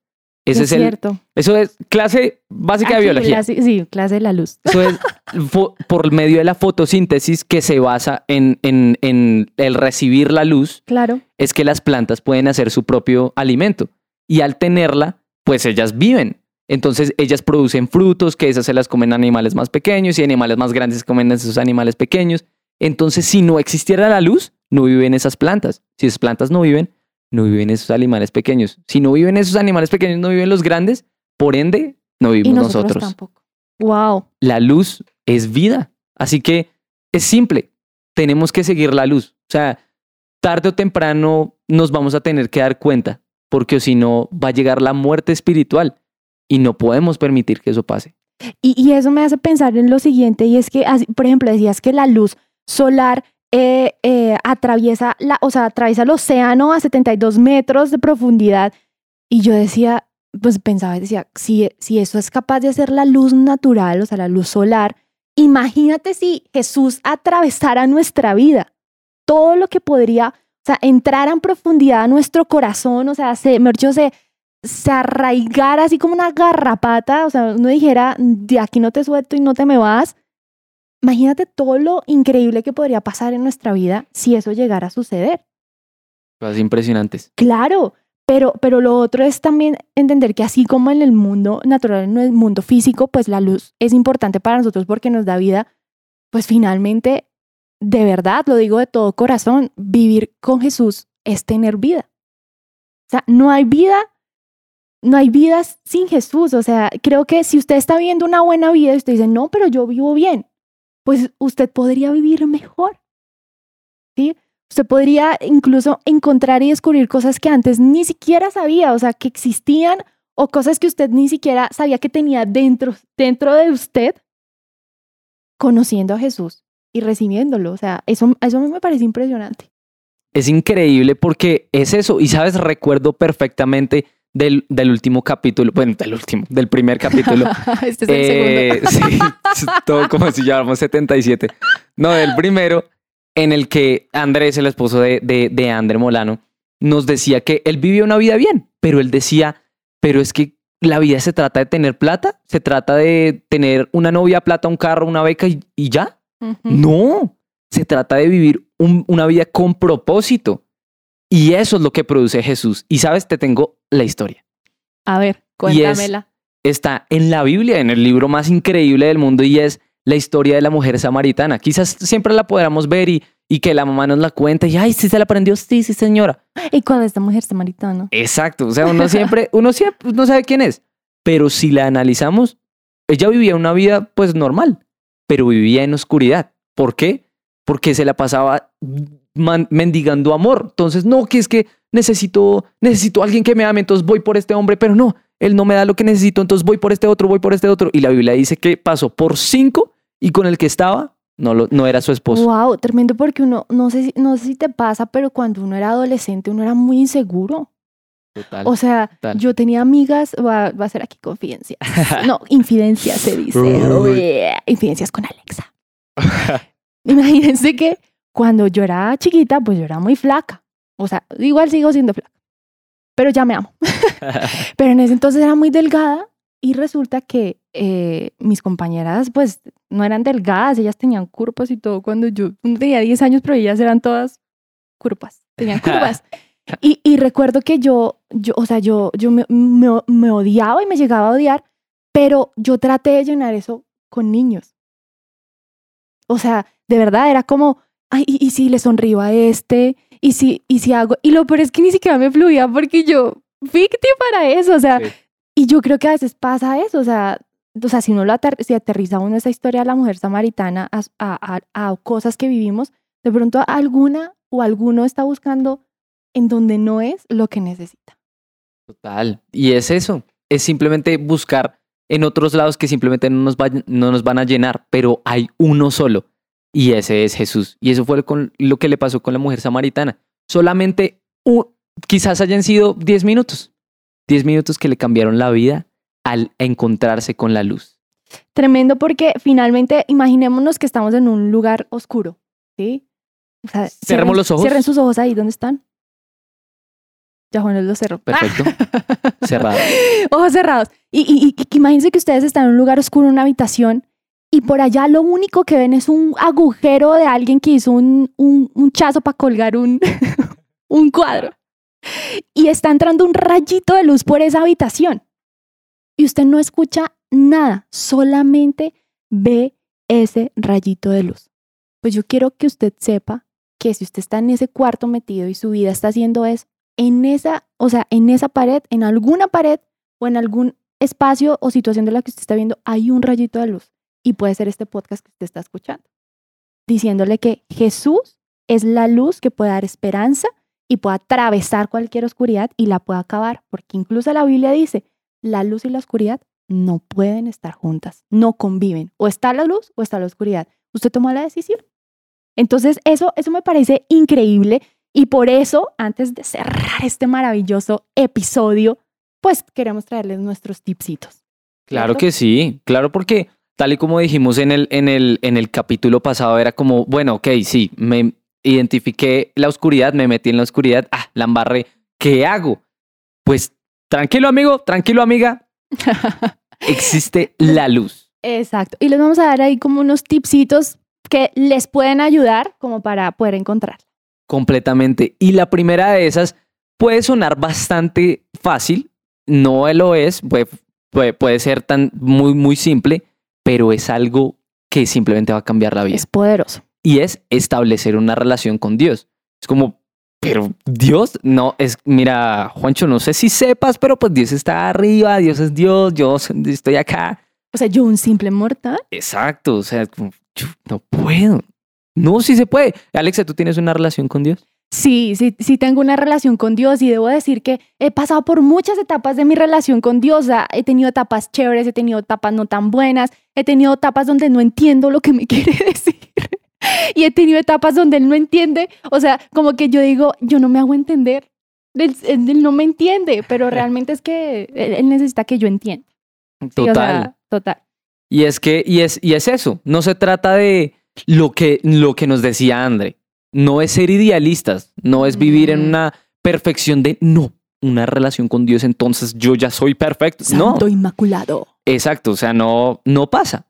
Speaker 2: Ese es, cierto. eso es clase básica de biología.
Speaker 1: sí, clase de la luz.
Speaker 2: Eso es por medio de la fotosíntesis que se basa en, en, en, el recibir la luz.
Speaker 1: Claro.
Speaker 2: Es que las plantas pueden hacer su propio alimento. Y al tenerla, pues ellas viven. Entonces ellas producen frutos, que esas se las comen animales más pequeños y animales más grandes comen esos animales pequeños. Entonces, si no existiera la luz, no viven esas plantas. Si esas plantas no viven, no viven esos animales pequeños. Si no viven esos animales pequeños, no viven los grandes, por ende, no vivimos nosotros. Tampoco.
Speaker 1: Wow.
Speaker 2: La luz es vida. Así que es simple. Tenemos que seguir la luz. O sea, tarde o temprano nos vamos a tener que dar cuenta, porque si no, va a llegar la muerte espiritual y no podemos permitir que eso pase.
Speaker 1: Y, y eso me hace pensar en lo siguiente, y es que, por ejemplo, decías que la luz solar eh, eh, atraviesa, la, o sea, atraviesa el océano a 72 metros de profundidad. Y yo decía, pues pensaba, decía, si, si eso es capaz de hacer la luz natural, o sea, la luz solar, imagínate si Jesús atravesara nuestra vida, todo lo que podría, o sea, entrar en profundidad a nuestro corazón, o sea, se, se, se arraigara así como una garrapata, o sea, uno dijera, de aquí no te suelto y no te me vas, Imagínate todo lo increíble que podría pasar en nuestra vida si eso llegara a suceder.
Speaker 2: Cosas impresionantes.
Speaker 1: Claro, pero, pero lo otro es también entender que así como en el mundo natural, en el mundo físico, pues la luz es importante para nosotros porque nos da vida, pues finalmente, de verdad, lo digo de todo corazón, vivir con Jesús es tener vida. O sea, no hay vida, no hay vida sin Jesús. O sea, creo que si usted está viviendo una buena vida y usted dice, no, pero yo vivo bien, pues usted podría vivir mejor. ¿Sí? Usted podría incluso encontrar y descubrir cosas que antes ni siquiera sabía, o sea, que existían o cosas que usted ni siquiera sabía que tenía dentro, dentro de usted, conociendo a Jesús y recibiéndolo. O sea, eso, eso me parece impresionante.
Speaker 2: Es increíble porque es eso. Y sabes, recuerdo perfectamente del, del último capítulo, bueno, del último, del primer capítulo.
Speaker 1: este es el segundo.
Speaker 2: Eh, sí, todo como si lleváramos 77. No, del primero, en el que Andrés, el esposo de, de, de André Molano, nos decía que él vivía una vida bien, pero él decía, pero es que la vida se trata de tener plata, se trata de tener una novia, plata, un carro, una beca y, y ya. No, se trata de vivir un- una vida con propósito. Y eso es lo que produce Jesús. Y sabes, te tengo la historia.
Speaker 1: A ver,
Speaker 2: Y es-
Speaker 1: cuéntamela.
Speaker 2: Está en la Biblia, en el libro más increíble del mundo y es la historia de la mujer samaritana. Quizás siempre la podamos ver y, y que la mamá nos la cuente y, ay, sí se la aprendió, sí, sí, señora.
Speaker 1: Y cuando esta mujer samaritana.
Speaker 2: Exacto, o sea, uno siempre, uno siempre no sabe quién es, pero si la analizamos, ella vivía una vida pues normal, pero vivía en oscuridad. ¿Por qué? Porque se la pasaba man- mendigando amor. Entonces, no, que es que necesito, necesito a alguien que me ame, entonces voy por este hombre, pero no, él no me da lo que necesito, entonces voy por este otro, voy por este otro. Y la Biblia dice que pasó por cinco y con el que estaba no, lo, no era su esposo.
Speaker 1: Wow, tremendo porque uno, no sé, si, no sé si te pasa, pero cuando uno era adolescente, uno era muy inseguro.
Speaker 2: Total.
Speaker 1: O sea,
Speaker 2: total.
Speaker 1: yo tenía amigas, va, va a ser aquí confidencias. No, infidencias se dice.
Speaker 2: Uy.
Speaker 1: Uy, infidencias con Alexa. Imagínense que cuando yo era chiquita, pues yo era muy flaca. O sea, igual sigo siendo flaca. Pero ya me amo. Pero en ese entonces era muy delgada y resulta que eh, mis compañeras pues no eran delgadas, ellas tenían curvas y todo. Cuando yo tenía 10 años, pero ellas eran todas curvas, tenían curvas. Y, y recuerdo que yo, yo, o sea, yo, yo me, me- me odiaba y me llegaba a odiar, pero yo traté de llenar eso con niños. O sea, de verdad era como, ay, y, y si le sonrío a este, y si, y si hago, y lo peor es que ni siquiera me fluía porque yo, ficti para eso, o sea,
Speaker 2: Sí.
Speaker 1: y yo creo que a veces pasa eso, o sea, o sea si uno lo ater si aterriza uno esa historia de la mujer samaritana a, a, a- a cosas que vivimos, de pronto alguna o alguno está buscando en donde no es lo que necesita.
Speaker 2: Total. Y es eso. Es simplemente buscar en otros lados que simplemente no nos, vayan- no nos van a llenar, pero hay uno solo. Y ese es Jesús. Y eso fue con lo que le pasó con la mujer samaritana. Solamente, un- quizás hayan sido 10 minutos. 10 minutos que le cambiaron la vida al encontrarse con la luz.
Speaker 1: Tremendo porque finalmente imaginémonos que estamos en un lugar oscuro, ¿sí? O sea,
Speaker 2: Cerremos
Speaker 1: cierren-
Speaker 2: los ojos.
Speaker 1: Cierren sus ojos ahí, ¿dónde están? Ya Juan los cerró.
Speaker 2: Perfecto. Cerrado.
Speaker 1: Ojos cerrados. Y, y, y imagínense que ustedes están en un lugar oscuro, en una habitación, y por allá lo único que ven es un agujero de alguien que hizo un, un, un chazo para colgar un, un cuadro. Y está entrando un rayito de luz por esa habitación. Y usted no escucha nada, solamente ve ese rayito de luz. Pues yo quiero que usted sepa que si usted está en ese cuarto metido y su vida está haciendo eso, en esa, o sea, en esa pared, en alguna pared o en algún espacio o situación de la que usted está viendo, hay un rayito de luz. Y puede ser este podcast que usted está escuchando. Diciéndole que Jesús es la luz que puede dar esperanza y puede atravesar cualquier oscuridad y la puede acabar. Porque incluso la Biblia dice, la luz y la oscuridad no pueden estar juntas, no conviven. O está la luz o está la oscuridad. Usted toma la decisión. Entonces, eso, eso me parece increíble y por eso, antes de cerrar este maravilloso episodio, pues queremos traerles nuestros tipsitos.
Speaker 2: Claro que sí, claro, porque tal y como dijimos en el, en el, en el capítulo pasado, era como, bueno, ok, sí, me identifiqué la oscuridad, me metí en la oscuridad, ah, la embarré, ¿qué hago? Pues tranquilo amigo, tranquilo amiga, existe la luz.
Speaker 1: Exacto. Y les vamos a dar ahí como unos tipsitos que les pueden ayudar como para poder encontrar.
Speaker 2: Completamente. Y la primera de esas puede sonar bastante fácil, no lo es, puede, puede, puede ser tan muy, muy simple, pero es algo que simplemente va a cambiar la vida.
Speaker 1: Es poderoso.
Speaker 2: y es establecer una relación con Dios. Es como, pero Dios, no, es, mira, Juancho, no sé si sepas, pero pues Dios está arriba, Dios es Dios, yo estoy acá.
Speaker 1: O sea, yo un simple mortal.
Speaker 2: Exacto, o sea, yo no puedo. No, sí se puede. Alexa, ¿tú tienes una relación con Dios?
Speaker 1: Sí, sí, sí tengo una relación con Dios y debo decir que he pasado por muchas etapas de mi relación con Dios. He tenido etapas chéveres, he tenido etapas no tan buenas, he tenido etapas donde no entiendo lo que me quiere decir. y he tenido etapas donde él no entiende, o sea, como que yo digo, yo no me hago entender, él, no me entiende, pero realmente es que él, necesita que yo entienda.
Speaker 2: Total.
Speaker 1: total.
Speaker 2: Y es que, y es, y es eso, no se trata de lo que, lo que nos decía André, no es ser idealistas, no es vivir en mm. una perfección de no, una relación con Dios, entonces yo ya soy perfecto.
Speaker 1: Santo
Speaker 2: no.
Speaker 1: inmaculado.
Speaker 2: Exacto, o sea, no, no pasa.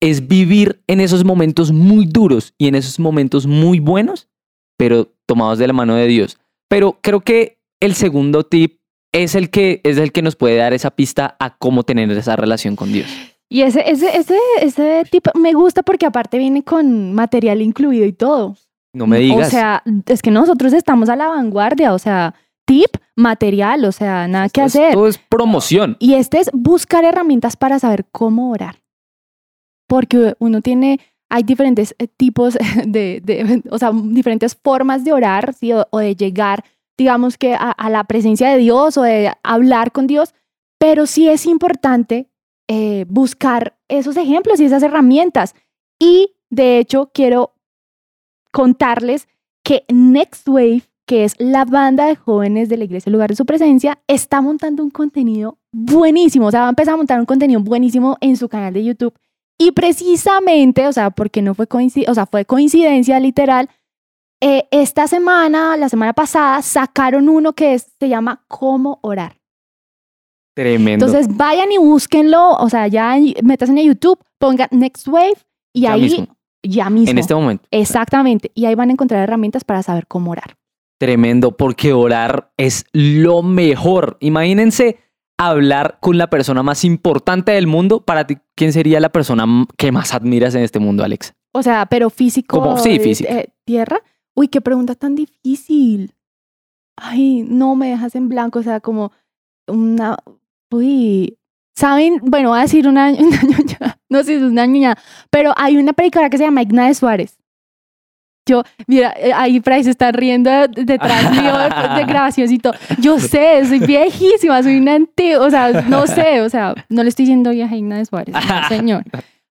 Speaker 2: Es vivir en esos momentos muy duros y en esos momentos muy buenos, pero tomados de la mano de Dios. Pero creo que el segundo tip es el que, es el que nos puede dar esa pista a cómo tener esa relación con Dios.
Speaker 1: Y ese, ese, ese, ese tipo me gusta porque aparte viene con material incluido y todo.
Speaker 2: No me digas.
Speaker 1: O sea, es que nosotros estamos a la vanguardia, o sea, tip, material, o sea, nada que hacer.
Speaker 2: Todo es promoción.
Speaker 1: Y este es buscar herramientas para saber cómo orar. Porque uno tiene, hay diferentes eh, tipos de, de o sea, diferentes formas de orar ¿sí? o, de llegar, digamos que a, la presencia de Dios o de hablar con Dios, pero sí es importante eh, buscar esos ejemplos y esas herramientas. Y de hecho, quiero contarles que Next Wave, que es la banda de jóvenes de la iglesia, el lugar de su presencia, está montando un contenido buenísimo. O sea, va a empezar a montar un contenido buenísimo en su canal de YouTube. Y precisamente, o sea, porque no fue coincidencia, o sea, fue coincidencia literal, eh, esta semana, la semana pasada, sacaron uno que se llama Cómo orar.
Speaker 2: Tremendo.
Speaker 1: Entonces vayan y búsquenlo, o sea, ya metas en YouTube, pongan Next Wave y ahí ya mismo.
Speaker 2: En este momento.
Speaker 1: Exactamente. Y ahí van a encontrar herramientas para saber cómo orar.
Speaker 2: Tremendo, porque orar es lo mejor. Imagínense hablar con la persona más importante del mundo. Para ti, ¿quién sería la persona que más admiras en este mundo, Alex?
Speaker 1: O sea, pero físico.
Speaker 2: Como, sí, físico.
Speaker 1: Eh, tierra. Uy, qué pregunta tan difícil. Ay, no me dejas en blanco. O sea, como una. Uy, ¿Saben? Bueno, voy a decir una, una no sé si es una niña, pero hay una predicadora que se llama Ignacia Suárez. Yo, mira, eh, ahí ahí se está riendo detrás mío de grabación y todo. Yo sé, soy viejísima, soy una antigua, o sea, no sé, o sea, no le estoy diciendo vieja Ignacia Suárez, señor.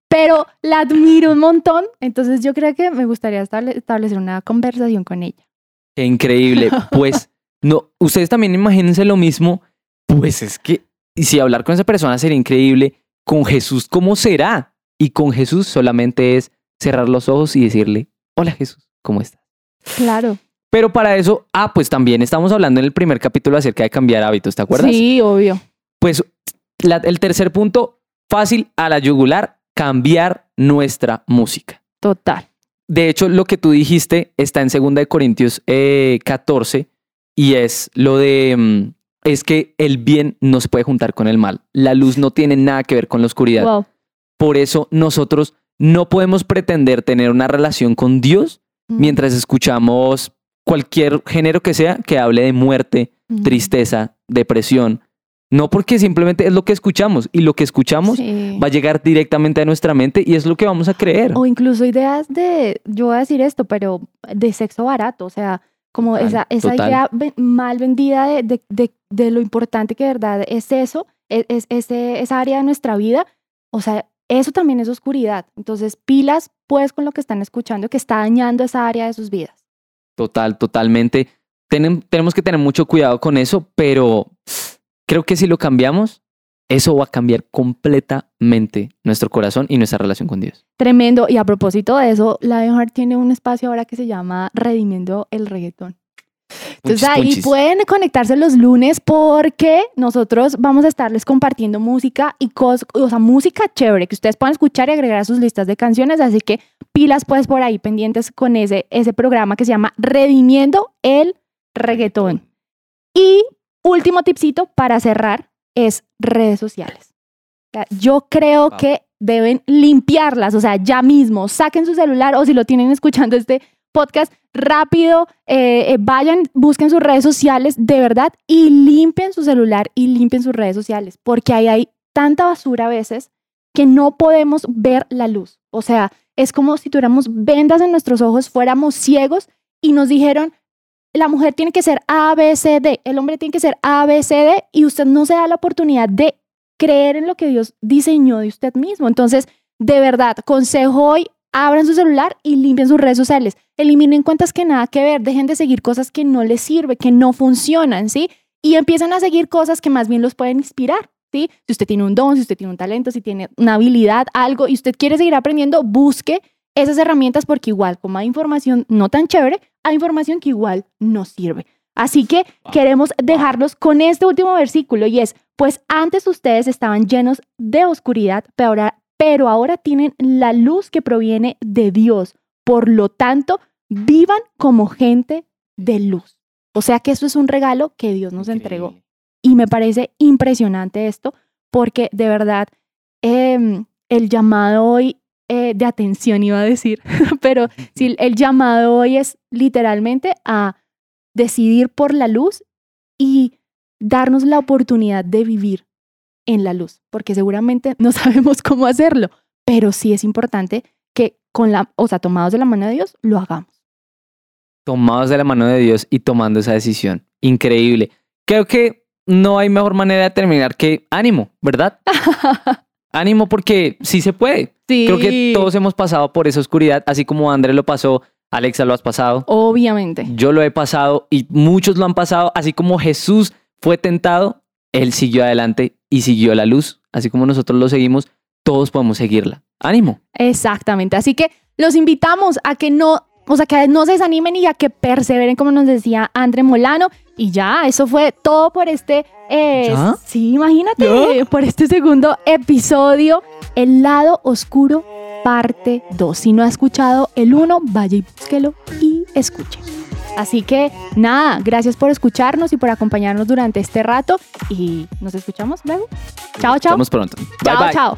Speaker 1: Pero la admiro un montón, entonces yo creo que me gustaría establecer una conversación con ella.
Speaker 2: Increíble. Pues, no, ustedes también imagínense lo mismo, pues es que y si hablar con esa persona sería increíble, con Jesús, ¿cómo será? Y con Jesús solamente es cerrar los ojos y decirle, hola Jesús, ¿cómo estás?
Speaker 1: Claro.
Speaker 2: Pero para eso, ah, pues también estamos hablando en el primer capítulo acerca de cambiar hábitos, ¿te acuerdas?
Speaker 1: Sí, obvio.
Speaker 2: Pues el tercer punto, fácil a la yugular, cambiar nuestra música.
Speaker 1: Total.
Speaker 2: De hecho, lo que tú dijiste está en 2 Corintios 14 eh, y es lo de mm, es que el bien no se puede juntar con el mal. La luz no tiene nada que ver con la oscuridad. Por eso nosotros no podemos pretender tener una relación con Dios mientras escuchamos cualquier género que sea que hable de muerte, tristeza, depresión. No porque simplemente es lo que escuchamos y lo que escuchamos va a llegar directamente a nuestra mente y es lo que vamos a creer.
Speaker 1: O incluso ideas de, yo voy a decir esto, pero de sexo barato, o sea, como esa, esa idea mal vendida de, de, de, lo importante que de verdad es eso, e, es, ese, esa área de nuestra vida. O sea, eso también es oscuridad. Entonces, pilas pues con lo que están escuchando que está dañando esa área de sus vidas.
Speaker 2: Total, totalmente. tenemos que tener mucho cuidado con eso, pero creo que si lo cambiamos, eso va a cambiar completamente nuestro corazón y nuestra relación con Dios.
Speaker 1: Tremendo. Y a propósito de eso, Lionheart tiene un espacio ahora que se llama Redimiendo el Reggaetón. Entonces ahí pueden conectarse los lunes porque nosotros vamos a estarles compartiendo música y cosas, o sea, música chévere que ustedes puedan escuchar y agregar a sus listas de canciones. Así que pilas pues por ahí pendientes con ese, ese programa que se llama Redimiendo el Reggaetón. Y último tipcito para cerrar, es redes sociales. Yo creo que deben limpiarlas, o sea, ya mismo, saquen su celular o si lo tienen escuchando este podcast, rápido, eh, eh, vayan, busquen sus redes sociales de verdad y limpien su celular y limpien sus redes sociales, porque ahí hay tanta basura a veces que no podemos ver la luz. O sea, es como si tuviéramos vendas en nuestros ojos, fuéramos ciegos y nos dijeron, la mujer tiene que ser A, B, C, D, el hombre tiene que ser A, B, C, D, y usted no se da la oportunidad de creer en lo que Dios diseñó de usted mismo. Entonces, de verdad, consejo hoy, abran su celular y limpien sus redes sociales. Eliminen cuentas que nada que ver, dejen de seguir cosas que no les sirven, que no funcionan, ¿sí? Y empiezan a seguir cosas que más bien los pueden inspirar, ¿sí? Si usted tiene un don, si usted tiene un talento, si tiene una habilidad, algo, y usted quiere seguir aprendiendo, busque esas herramientas porque igual, como hay información no tan chévere, hay información que igual no sirve. Así que queremos dejarlos con este último versículo y es, pues antes ustedes estaban llenos de oscuridad, pero ahora, pero ahora tienen la luz que proviene de Dios. Por lo tanto, vivan como gente de luz. O sea que eso es un regalo que Dios nos entregó. Y me parece impresionante esto porque de verdad em, el llamado hoy eh, de atención iba a decir, pero si el llamado hoy es literalmente a decidir por la luz y darnos la oportunidad de vivir en la luz, porque seguramente no sabemos cómo hacerlo, pero sí es importante que con la, o sea, tomados de la mano de Dios, lo hagamos.
Speaker 2: Tomados de la mano de Dios y tomando esa decisión. Increíble. Creo que no hay mejor manera de terminar que ánimo, ¿verdad? ánimo porque sí se puede. Creo que todos hemos pasado por esa oscuridad, así como André lo pasó, Alexa lo has pasado.
Speaker 1: Obviamente.
Speaker 2: Yo lo he pasado y muchos lo han pasado, así como Jesús fue tentado, él siguió adelante y siguió la luz, así como nosotros lo seguimos, todos podemos seguirla. Ánimo.
Speaker 1: Exactamente. Así que los invitamos a que no, o sea, que no se desanimen y a que perseveren, como nos decía André Molano. Y ya, eso fue todo por este. Eh, Sí, imagínate, por este segundo episodio, El lado oscuro, parte 2. Si no ha escuchado el 1, vaya y búsquelo y escuche. Así que nada, gracias por escucharnos y por acompañarnos durante este rato y nos escuchamos luego. Chao, chao.
Speaker 2: Nos pronto.
Speaker 1: chao, chao.